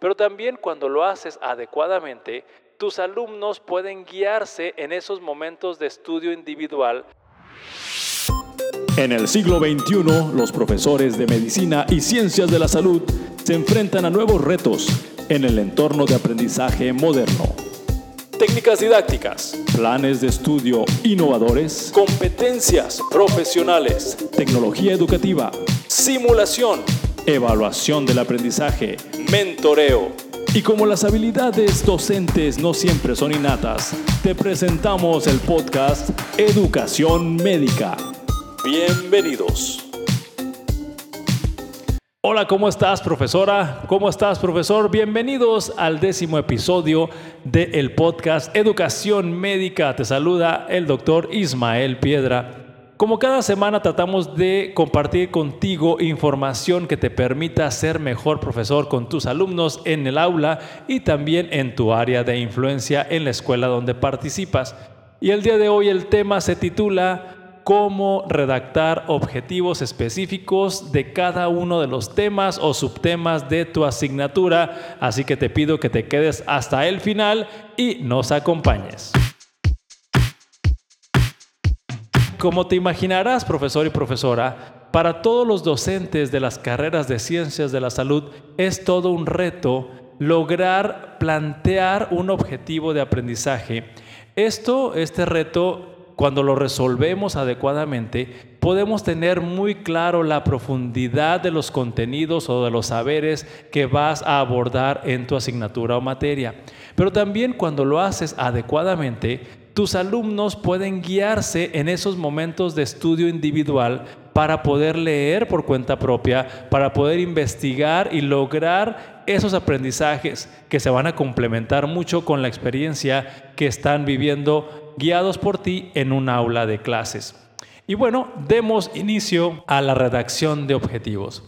Pero también cuando lo haces adecuadamente, tus alumnos pueden guiarse en esos momentos de estudio individual. En el siglo XXI, los profesores de medicina y ciencias de la salud se enfrentan a nuevos retos en el entorno de aprendizaje moderno. Técnicas didácticas, planes de estudio innovadores, competencias profesionales, tecnología educativa, simulación, evaluación del aprendizaje, mentoreo. Y como las habilidades docentes no siempre son innatas, te presentamos el podcast Educación Médica. Bienvenidos. Hola, ¿cómo estás, profesora? ¿Cómo estás, profesor? Bienvenidos al décimo episodio del podcast Educación Médica. Te saluda el doctor Ismael Piedra. Como cada semana tratamos de compartir contigo información que te permita ser mejor profesor con tus alumnos en el aula y también en tu área de influencia en la escuela donde participas. Y el día de hoy el tema se titula cómo redactar objetivos específicos de cada uno de los temas o subtemas de tu asignatura. Así que te pido que te quedes hasta el final y nos acompañes. Como te imaginarás, profesor y profesora, para todos los docentes de las carreras de ciencias de la salud es todo un reto lograr plantear un objetivo de aprendizaje. Esto, este reto cuando lo resolvemos adecuadamente, podemos tener muy claro la profundidad de los contenidos o de los saberes que vas a abordar en tu asignatura o materia. Pero también cuando lo haces adecuadamente, tus alumnos pueden guiarse en esos momentos de estudio individual para poder leer por cuenta propia, para poder investigar y lograr esos aprendizajes que se van a complementar mucho con la experiencia que están viviendo guiados por ti en un aula de clases. Y bueno, demos inicio a la redacción de objetivos.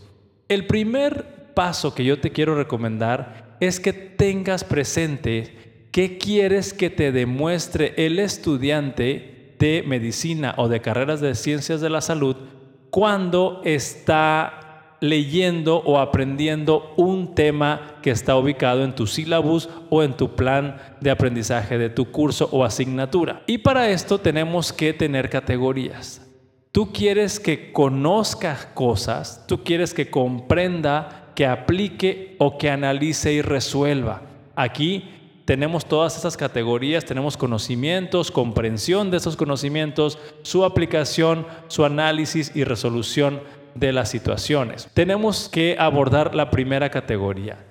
El primer paso que yo te quiero recomendar es que tengas presente qué quieres que te demuestre el estudiante de medicina o de carreras de ciencias de la salud cuando está leyendo o aprendiendo un tema que está ubicado en tu sílabus o en tu plan de aprendizaje de tu curso o asignatura. Y para esto tenemos que tener categorías. Tú quieres que conozca cosas, tú quieres que comprenda, que aplique o que analice y resuelva. Aquí tenemos todas esas categorías, tenemos conocimientos, comprensión de esos conocimientos, su aplicación, su análisis y resolución de las situaciones. Tenemos que abordar la primera categoría.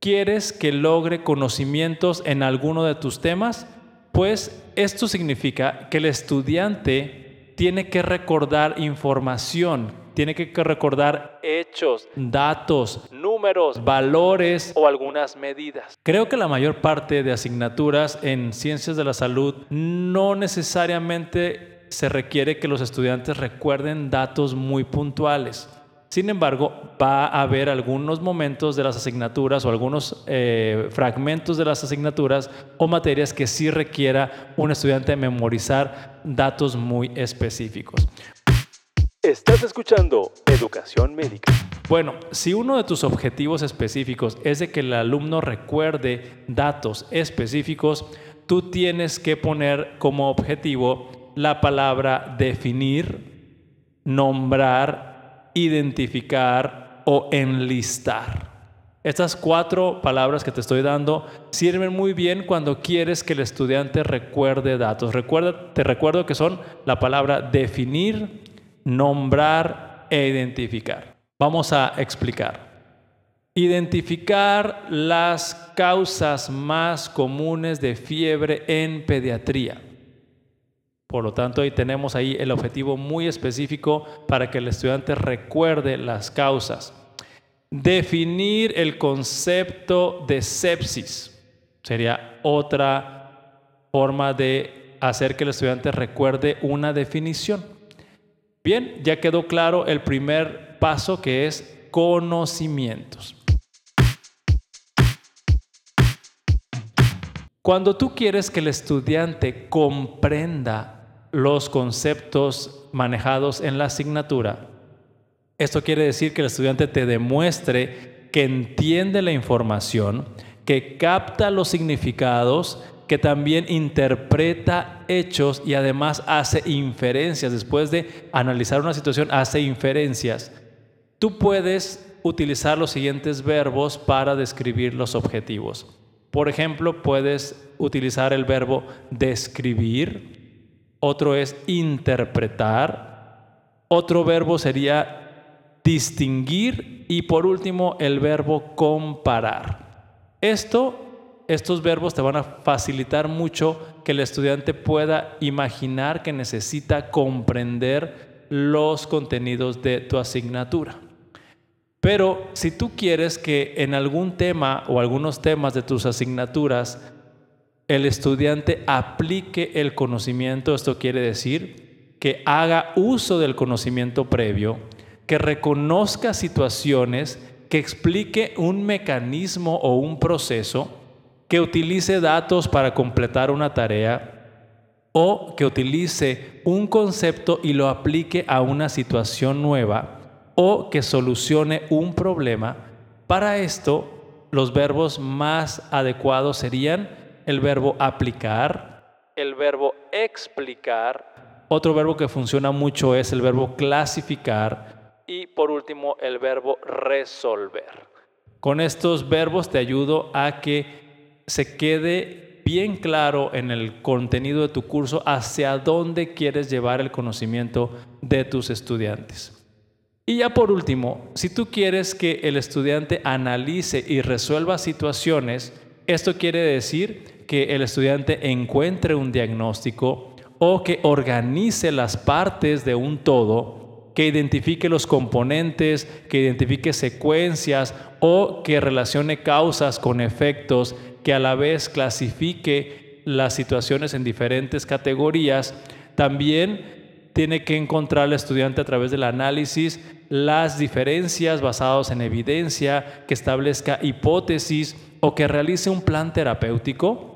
¿Quieres que logre conocimientos en alguno de tus temas? Pues esto significa que el estudiante tiene que recordar información, tiene que recordar hechos, datos, números, valores o algunas medidas. Creo que la mayor parte de asignaturas en ciencias de la salud no necesariamente se requiere que los estudiantes recuerden datos muy puntuales. Sin embargo, va a haber algunos momentos de las asignaturas o algunos eh, fragmentos de las asignaturas o materias que sí requiera un estudiante memorizar datos muy específicos. Estás escuchando Educación Médica. Bueno, si uno de tus objetivos específicos es de que el alumno recuerde datos específicos, tú tienes que poner como objetivo la palabra definir, nombrar, identificar o enlistar. Estas cuatro palabras que te estoy dando sirven muy bien cuando quieres que el estudiante recuerde datos. Recuerda, te recuerdo que son la palabra definir, nombrar e identificar. Vamos a explicar. Identificar las causas más comunes de fiebre en pediatría. Por lo tanto, ahí tenemos ahí el objetivo muy específico para que el estudiante recuerde las causas. Definir el concepto de sepsis sería otra forma de hacer que el estudiante recuerde una definición. Bien, ya quedó claro el primer paso que es conocimientos. Cuando tú quieres que el estudiante comprenda los conceptos manejados en la asignatura. Esto quiere decir que el estudiante te demuestre que entiende la información, que capta los significados, que también interpreta hechos y además hace inferencias. Después de analizar una situación, hace inferencias. Tú puedes utilizar los siguientes verbos para describir los objetivos. Por ejemplo, puedes utilizar el verbo describir, otro es interpretar, otro verbo sería distinguir y por último el verbo comparar. Esto, estos verbos te van a facilitar mucho que el estudiante pueda imaginar que necesita comprender los contenidos de tu asignatura. Pero si tú quieres que en algún tema o algunos temas de tus asignaturas el estudiante aplique el conocimiento, esto quiere decir que haga uso del conocimiento previo, que reconozca situaciones, que explique un mecanismo o un proceso, que utilice datos para completar una tarea o que utilice un concepto y lo aplique a una situación nueva o que solucione un problema. Para esto, los verbos más adecuados serían el verbo aplicar, el verbo explicar, otro verbo que funciona mucho es el verbo clasificar y por último el verbo resolver. Con estos verbos te ayudo a que se quede bien claro en el contenido de tu curso hacia dónde quieres llevar el conocimiento de tus estudiantes. Y ya por último, si tú quieres que el estudiante analice y resuelva situaciones, esto quiere decir que el estudiante encuentre un diagnóstico o que organice las partes de un todo, que identifique los componentes, que identifique secuencias o que relacione causas con efectos, que a la vez clasifique las situaciones en diferentes categorías. También tiene que encontrar el estudiante a través del análisis las diferencias basadas en evidencia, que establezca hipótesis o que realice un plan terapéutico.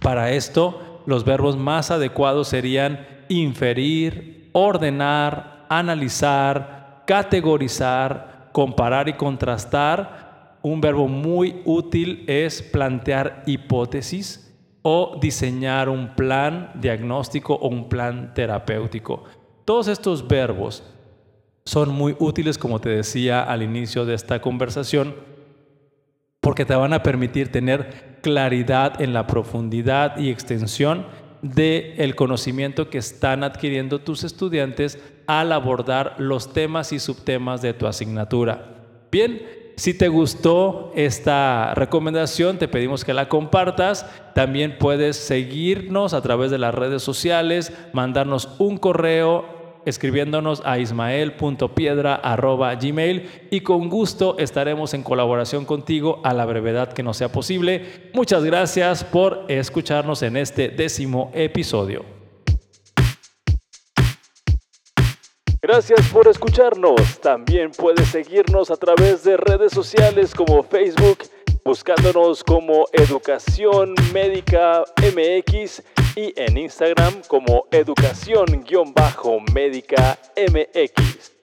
Para esto, los verbos más adecuados serían inferir, ordenar, analizar, categorizar, comparar y contrastar. Un verbo muy útil es plantear hipótesis o diseñar un plan diagnóstico o un plan terapéutico. Todos estos verbos son muy útiles, como te decía al inicio de esta conversación, porque te van a permitir tener claridad en la profundidad y extensión del el conocimiento que están adquiriendo tus estudiantes al abordar los temas y subtemas de tu asignatura. Bien, si te gustó esta recomendación, te pedimos que la compartas. También puedes seguirnos a través de las redes sociales, mandarnos un correo escribiéndonos a ismael.piedra.gmail y con gusto estaremos en colaboración contigo a la brevedad que nos sea posible. Muchas gracias por escucharnos en este décimo episodio. Gracias por escucharnos. También puedes seguirnos a través de redes sociales como Facebook, buscándonos como Educación Médica MX y en Instagram como Educación-Médica MX.